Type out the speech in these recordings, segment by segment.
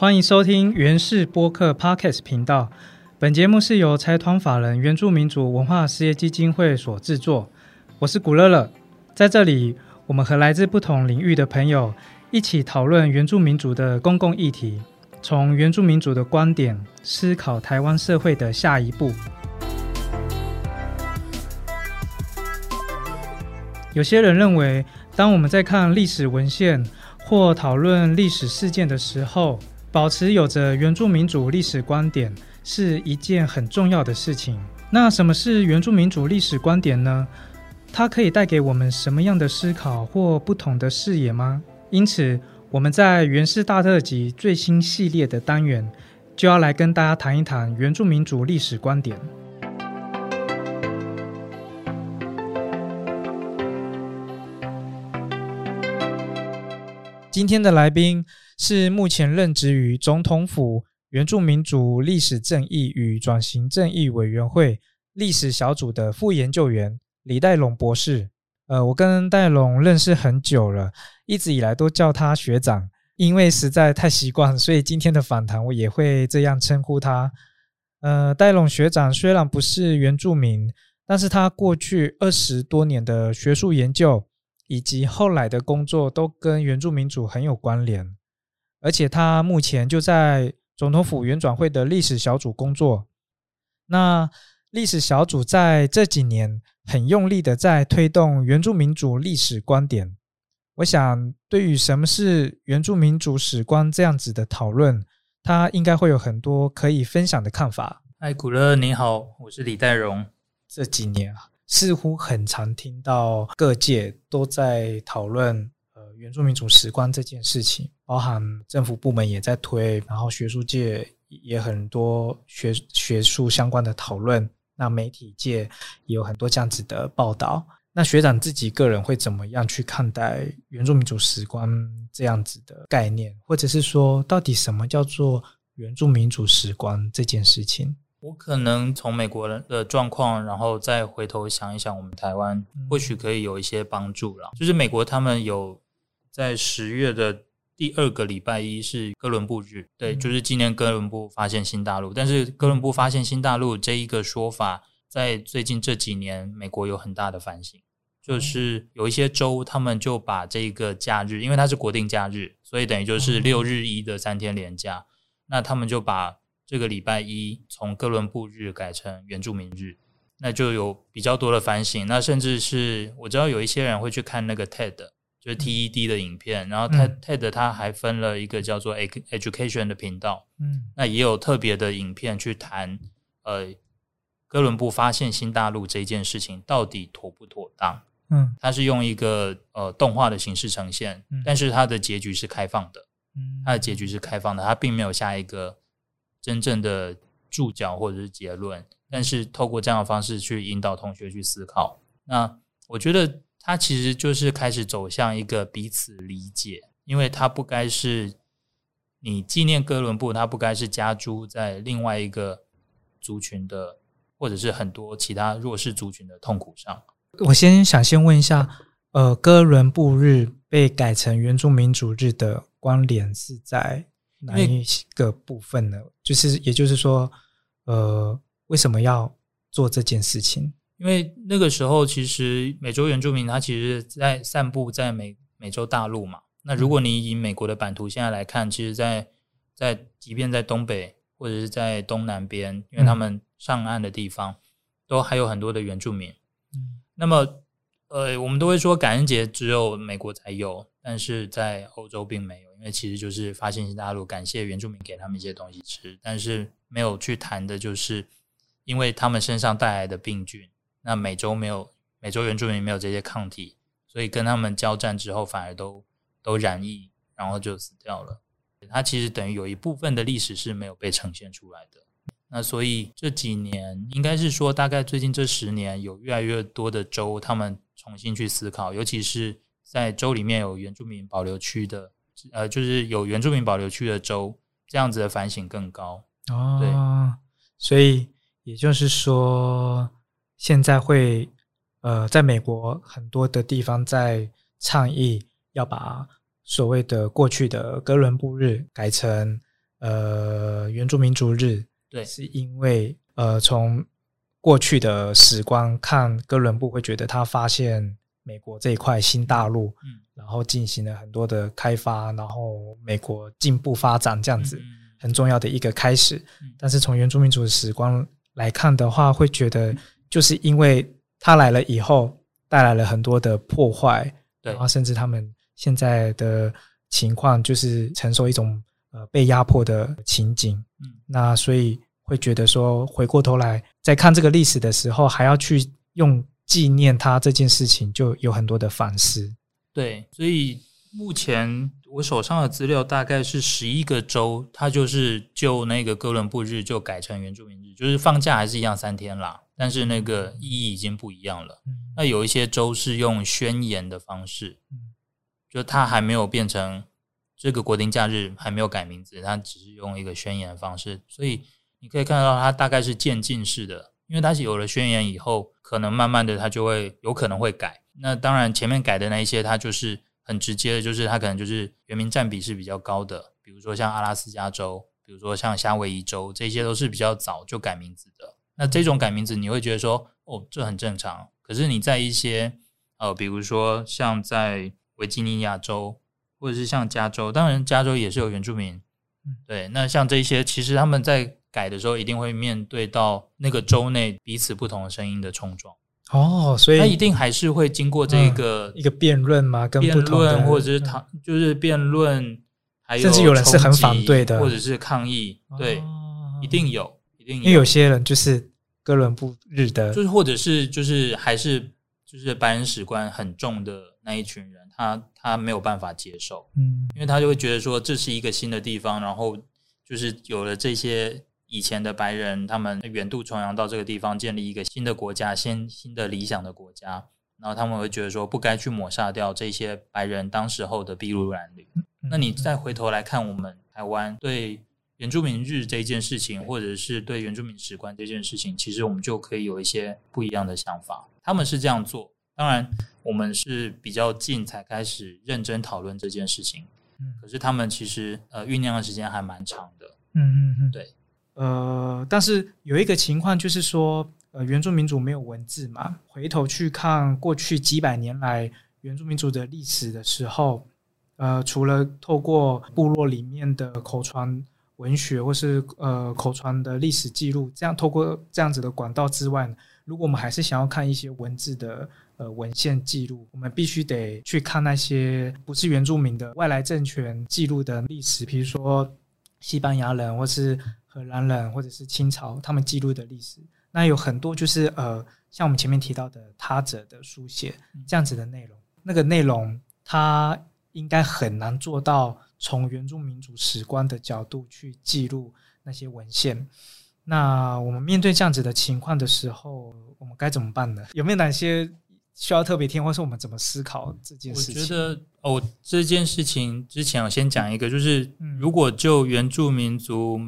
欢迎收听原氏播客 Podcast 频道。本节目是由财团法人原住民族文化事业基金会所制作。我是古乐乐，在这里，我们和来自不同领域的朋友一起讨论原住民族的公共议题，从原住民族的观点思考台湾社会的下一步。有些人认为，当我们在看历史文献或讨论历史事件的时候，保持有着原住民族历史观点是一件很重要的事情。那什么是原住民族历史观点呢？它可以带给我们什么样的思考或不同的视野吗？因此，我们在原氏大特辑最新系列的单元，就要来跟大家谈一谈原住民族历史观点。今天的来宾是目前任职于总统府原住民族历史正义与转型正义委员会历史小组的副研究员李代龙博士。呃，我跟戴龙认识很久了，一直以来都叫他学长，因为实在太习惯，所以今天的访谈我也会这样称呼他。呃，戴龙学长虽然不是原住民，但是他过去二十多年的学术研究。以及后来的工作都跟原住民族很有关联，而且他目前就在总统府原转会的历史小组工作。那历史小组在这几年很用力的在推动原住民族历史观点。我想，对于什么是原住民族史观这样子的讨论，他应该会有很多可以分享的看法。嗨，古乐，你好，我是李代荣。这几年啊。似乎很常听到各界都在讨论呃原住民族史观这件事情，包含政府部门也在推，然后学术界也很多学学术相关的讨论，那媒体界也有很多这样子的报道。那学长自己个人会怎么样去看待原住民族史观这样子的概念，或者是说到底什么叫做原住民族史观这件事情？我可能从美国人的状况，然后再回头想一想，我们台湾或许可以有一些帮助了。就是美国他们有在十月的第二个礼拜一是哥伦布日，对，就是纪念哥伦布发现新大陆。但是哥伦布发现新大陆这一个说法，在最近这几年，美国有很大的反省，就是有一些州他们就把这个假日，因为它是国定假日，所以等于就是六日一的三天连假，那他们就把。这个礼拜一从哥伦布日改成原住民日，那就有比较多的反省。那甚至是我知道有一些人会去看那个 TED，就是 TED 的影片。然后 TED TED 它还分了一个叫做 Education 的频道，嗯，那也有特别的影片去谈，呃，哥伦布发现新大陆这件事情到底妥不妥当？嗯，它是用一个呃动画的形式呈现，但是它的结局是开放的，嗯，它的结局是开放的，它并没有下一个。真正的注脚或者是结论，但是透过这样的方式去引导同学去思考，那我觉得他其实就是开始走向一个彼此理解，因为他不该是你纪念哥伦布，他不该是加诸在另外一个族群的，或者是很多其他弱势族群的痛苦上。我先想先问一下，呃，哥伦布日被改成原住民族日的关联是在？哪一个部分呢？就是也就是说，呃，为什么要做这件事情？因为那个时候，其实美洲原住民他其实，在散布在美美洲大陆嘛。那如果你以美国的版图现在来看，其实，在在即便在东北或者是在东南边，因为他们上岸的地方都还有很多的原住民。嗯，那么呃，我们都会说感恩节只有美国才有。但是在欧洲并没有，因为其实就是发现新大陆，感谢原住民给他们一些东西吃，但是没有去谈的就是，因为他们身上带来的病菌，那美洲没有，美洲原住民没有这些抗体，所以跟他们交战之后反而都都染疫，然后就死掉了。它其实等于有一部分的历史是没有被呈现出来的。那所以这几年应该是说，大概最近这十年有越来越多的州，他们重新去思考，尤其是。在州里面有原住民保留区的，呃，就是有原住民保留区的州，这样子的反省更高哦。对，所以也就是说，现在会呃，在美国很多的地方在倡议要把所谓的过去的哥伦布日改成呃原住民族日，对是因为呃从过去的史观看，哥伦布会觉得他发现美国这一块新大陆，嗯然后进行了很多的开发，然后美国进步发展这样子。嗯很重要的一个开始嗯。但是从原住民族的史观来看的话，会觉得就是因为他来了以后，带来了很多的破坏，对然后甚至他们现在的情况就是承受一种呃被压迫的情景。嗯那所以会觉得说，回过头来在看这个历史的时候，还要去用纪念他这件事情，就有很多的反思。对，所以目前我手上的资料大概是十一个州，它就是就那个哥伦布日就改成原住民日，就是放假还是一样三天啦，但是那个意义已经不一样了。嗯那有一些州是用宣言的方式，嗯就它还没有变成这个国定假日，还没有改名字，它只是用一个宣言的方式，所以你可以看到它大概是渐进式的，因为它是有了宣言以后，可能慢慢的它就会有可能会改。那当然前面改的那一些，它就是很直接的，就是它可能就是原民占比是比较高的，比如说像阿拉斯加州，比如说像夏威夷州，这些都是比较早就改名字的。那这种改名字，你会觉得说，哦，这很正常。可是你在一些呃，比如说像在维吉尼亚州，或者是像加州，当然加州也是有原住民嗯，对。那像这些，其实他们在改的时候，一定会面对到那个州内彼此不同的声音的冲撞，哦，所以他一定还是会经过这个一个辩论嘛，跟辩论，或者是嗯讨，就是辩论，还有甚至有人是很反对的或者是抗议，对，哦一定有，一定有因为有些人就是哥伦布日的，就是或者是就是还是就是白人史观很重的那一群人，他他没有办法接受，嗯。因为他就会觉得说这是一个新的地方，然后就是有了这些以前的白人，他们远渡重洋到这个地方，建立一个新的国家，新新的理想的国家，然后他们会觉得说不该去抹杀掉这些白人当时候的筚路蓝缕。那你再回头来看我们台湾对原住民日这件事情，或者是对原住民史观这件事情，其实我们就可以有一些不一样的想法。他们是这样做，当然我们是比较近才开始认真讨论这件事情。嗯可是他们其实呃酝酿的时间还蛮长的。嗯嗯嗯，对，呃，但是有一个情况就是说，呃，原住民族没有文字嘛，回头去看过去几百年来原住民族的历史的时候，呃，除了透过部落里面的口传文学或是呃口传的历史记录，这样透过这样子的管道之外呢，如果我们还是想要看一些文字的呃文献记录，我们必须得去看那些不是原住民的外来政权记录的历史，比如说西班牙人或是荷兰人或者是清朝他们记录的历史。那有很多就是呃，像我们前面提到的他者的书写这样子的内容，那个内容它应该很难做到从原住民族史观的角度去记录那些文献。那我们面对这样子的情况的时候，我们该怎么办呢？有没有哪些需要特别听，或是我们怎么思考这件事情？我觉得哦，这件事情之前我先讲一个，就是嗯如果就原住民族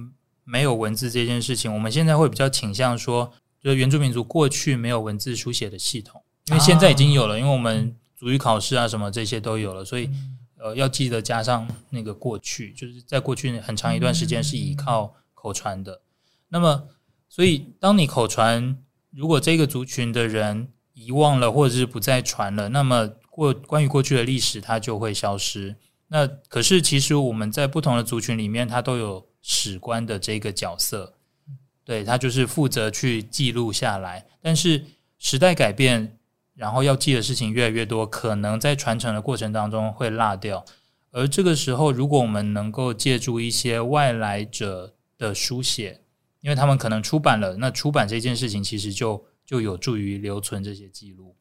没有文字这件事情，我们现在会比较倾向说，就是原住民族过去没有文字书写的系统，因为现在已经有了，因为我们主语考试啊什么这些都有了，所以嗯呃要记得加上那个过去，就是在过去很长一段时间是依靠口传的。那么，所以当你口传，如果这个族群的人遗忘了或者是不再传了，那么过关于过去的历史它就会消失。那可是其实我们在不同的族群里面，它都有史官的这个角色，对他就是负责去记录下来。但是时代改变，然后要记的事情越来越多，可能在传承的过程当中会落掉。而这个时候，如果我们能够借助一些外来者的书写，因为他们可能出版了，那出版这件事情其实就就有助于留存这些记录。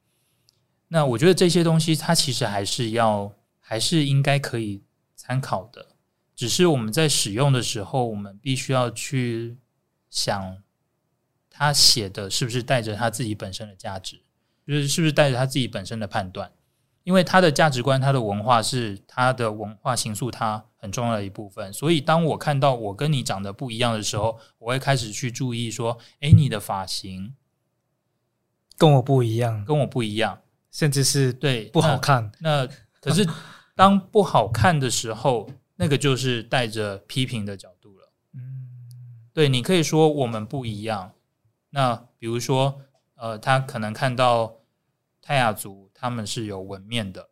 那我觉得这些东西，它其实还是要，还是应该可以参考的。只是我们在使用的时候，我们必须要去想，他写的是不是带着他自己本身的价值，就是是不是带着他自己本身的判断。因为他的价值观、他的文化是他的文化形塑他很重要的一部分，所以当我看到我跟你长得不一样的时候，我会开始去注意说：，诶，你的发型跟我不一样，跟我不一样，甚至是对，不好那看。那可是当不好看的时候，那个就是带着批评的角度了。嗯对你可以说我们不一样。那比如说，呃，他可能看到泰雅族他们是有纹面的，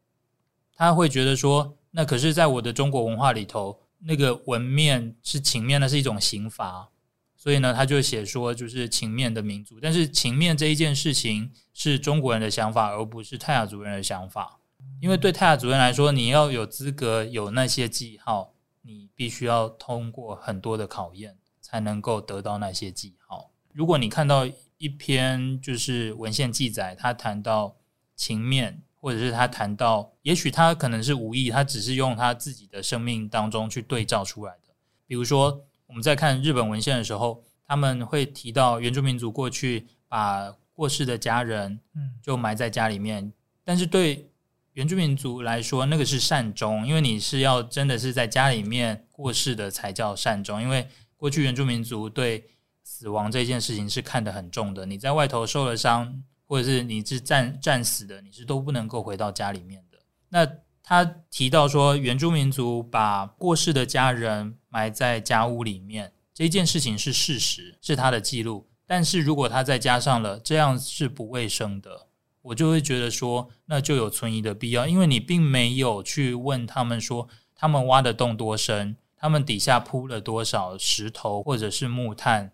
他会觉得说，那可是在我的中国文化里头，那个纹面是情面，那是一种刑罚。所以呢，他就写说，就是情面的民族，但是情面这一件事情是中国人的想法，而不是泰雅族人的想法。因为对泰雅族人来说，你要有资格有那些记号，你必须要通过很多的考验，才能够得到那些记号。如果你看到一篇就是文献记载，他谈到情面，或者是他谈到，也许他可能是无意，他只是用他自己的生命当中去对照出来的，比如说。我们在看日本文献的时候，他们会提到原住民族过去把过世的家人，嗯，就埋在家里面。但是对原住民族来说，那个是善终，因为你是要真的是在家里面过世的才叫善终。因为过去原住民族对死亡这件事情是看得很重的，你在外头受了伤，或者是你是战战死的，你是都不能够回到家里面的。那他提到说，原住民族把过世的家人埋在家屋里面这件事情是事实，是他的记录。但是如果他再加上了这样是不卫生的，我就会觉得说，那就有存疑的必要，因为你并没有去问他们说，他们挖的洞多深，他们底下铺了多少石头或者是木炭，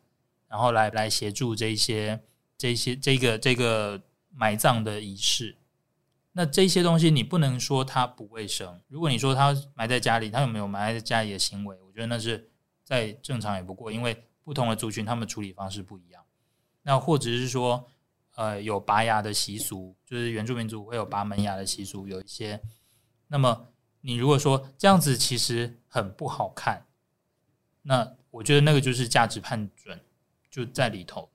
然后来来协助这些这些这个这个埋葬的仪式。那这些东西你不能说它不卫生。如果你说它埋在家里，它有没有埋在家里的行为？我觉得那是再正常也不过，因为不同的族群他们处理方式不一样。那或者是说，呃，有拔牙的习俗，就是原住民族会有拔门牙的习俗，有一些。那么你如果说这样子其实很不好看，那我觉得那个就是价值判准就在里头。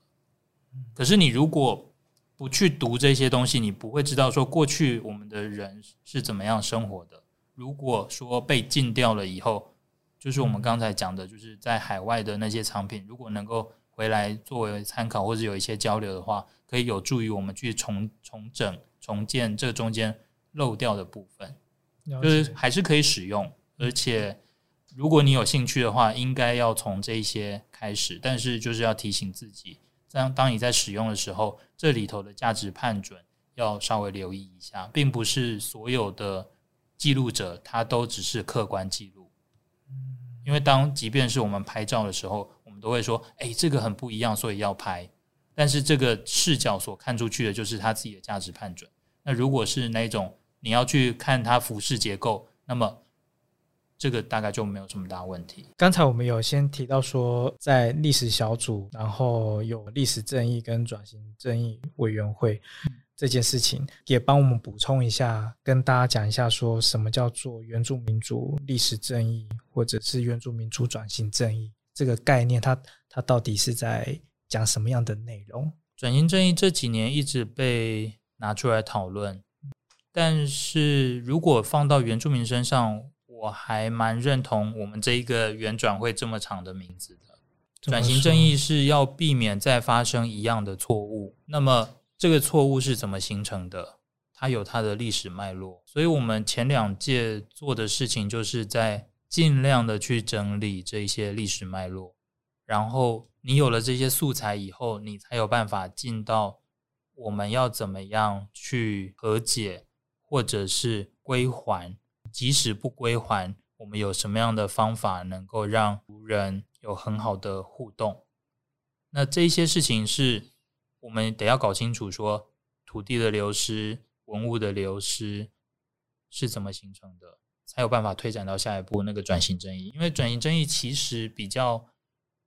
可是你如果不去读这些东西，你不会知道说过去我们的人是怎么样生活的。如果说被禁掉了以后，就是我们刚才讲的，就是在海外的那些藏品，如果能够回来作为参考或者有一些交流的话，可以有助于我们去重重整、重建这中间漏掉的部分，就是还是可以使用。而且，如果你有兴趣的话，应该要从这些开始，但是就是要提醒自己。当当你在使用的时候，这里头的价值判准要稍微留意一下，并不是所有的记录者他都只是客观记录。因为当即便是我们拍照的时候，我们都会说：“哎，这个很不一样，所以要拍。”但是这个视角所看出去的就是他自己的价值判准。那如果是那种你要去看它服饰结构，那么。这个大概就没有什么大问题。刚才我们有先提到说，在历史小组，然后有历史正义跟转型正义委员会这件事情，也帮我们补充一下，跟大家讲一下，说什么叫做原住民族历史正义，或者是原住民族转型正义这个概念，它它到底是在讲什么样的内容？转型正义这几年一直被拿出来讨论，但是如果放到原住民身上，我还蛮认同我们这一个原转会这么长的名字的。转型正义是要避免再发生一样的错误。那么这个错误是怎么形成的？它有它的历史脉络。所以我们前两届做的事情，就是在尽量的去整理这些历史脉络。然后你有了这些素材以后，你才有办法进到我们要怎么样去和解，或者是归还。即使不归还，我们有什么样的方法能够让人有很好的互动？那这些事情是我们得要搞清楚，说土地的流失、文物的流失是怎么形成的，才有办法推展到下一步那个转型正义。因为转型正义其实比较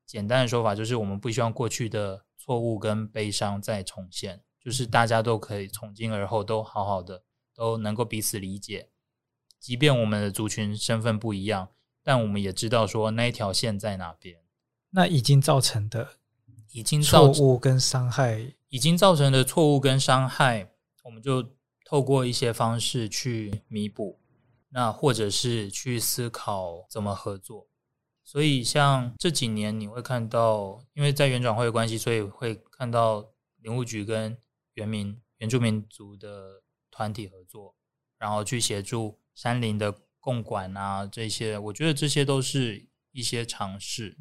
简单的说法，就是我们不希望过去的错误跟悲伤再重现，就是大家都可以从今而后都好好的，都能够彼此理解。即便我们的族群身份不一样，但我们也知道说那一条线在哪边。那已经造成的已经错误跟伤害，已经造成的错误跟伤害，我们就透过一些方式去弥补，那或者是去思考怎么合作。所以像这几年你会看到，因为在原转会的关系，所以会看到林务局跟原民原住民族的团体合作，然后去协助。山林的共管啊，这些我觉得这些都是一些尝试。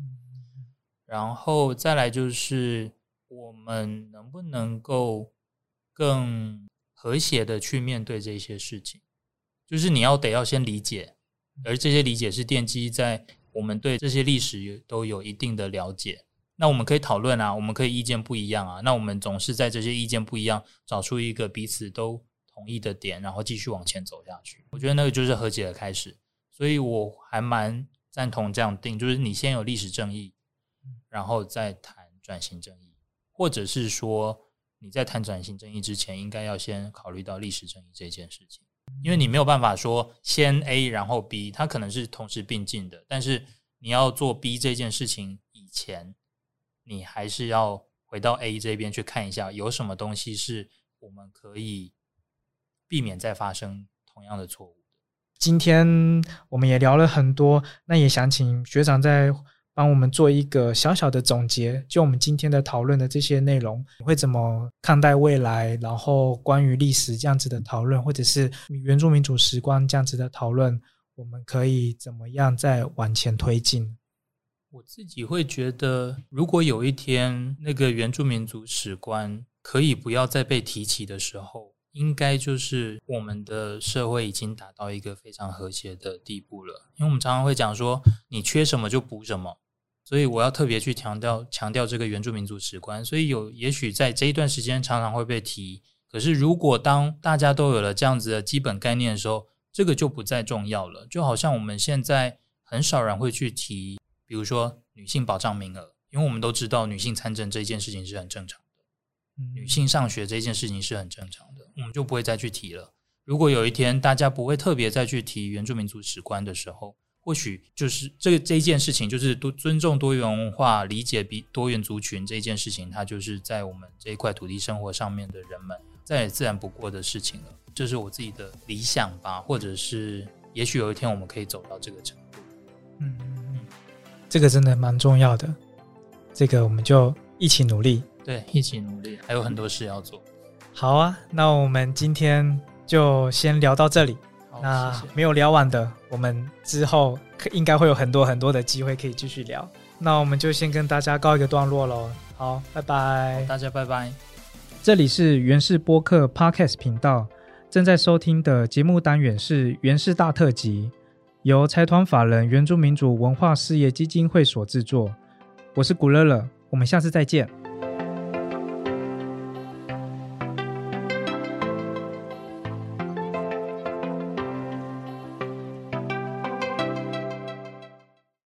然后再来就是我们能不能够更和谐的去面对这些事情，就是你要得要先理解，而这些理解是奠基在我们对这些历史都有一定的了解。那我们可以讨论啊，我们可以意见不一样啊，那我们总是在这些意见不一样找出一个彼此都同意的点，然后继续往前走下去。我觉得那个就是和解的开始，所以我还蛮赞同这样定，就是你先有历史正义，然后再谈转型正义，或者是说你在谈转型正义之前，应该要先考虑到历史正义这件事情，因为你没有办法说先 A 然后 B，它可能是同时并进的，但是你要做 B 这件事情以前。你还是要回到 A 这边去看一下，有什么东西是我们可以避免再发生同样的错误。今天我们也聊了很多，那也想请学长再帮我们做一个小小的总结，就我们今天的讨论的这些内容，你会怎么看待未来？然后关于历史这样子的讨论，或者是原住民主时光这样子的讨论，我们可以怎么样再往前推进？我自己会觉得，如果有一天那个原住民族史观可以不要再被提起的时候，应该就是我们的社会已经达到一个非常和谐的地步了。因为我们常常会讲说，你缺什么就补什么，所以我要特别去强调强调这个原住民族史观。所以有也许在这一段时间常常会被提，可是如果当大家都有了这样子的基本概念的时候，这个就不再重要了。就好像我们现在很少人会去提。比如说女性保障名额，因为我们都知道女性参政这件事情是很正常的，女性上学这件事情是很正常的，我们就不会再去提了。如果有一天大家不会特别再去提原住民族史观的时候，或许就是这个这一件事情，就是多尊重多元文化、理解比多元族群这一件事情，它就是在我们这一块土地生活上面的人们再也自然不过的事情了。这是我自己的理想吧，或者是也许有一天我们可以走到这个程度。嗯嗯。这个真的蛮重要的，这个我们就一起努力。对，一起努力，还有很多事要做。好啊，那我们今天就先聊到这里。那没有聊完的，我们之后应该会有很多很多的机会可以继续聊。那我们就先跟大家告一个段落喽。好，拜拜，大家拜拜。这里是原氏播客 Podcast 频道，正在收听的节目单元是原氏大特辑。由财团法人原住民族文化事业基金会所制作，我是古乐乐，我们下次再见。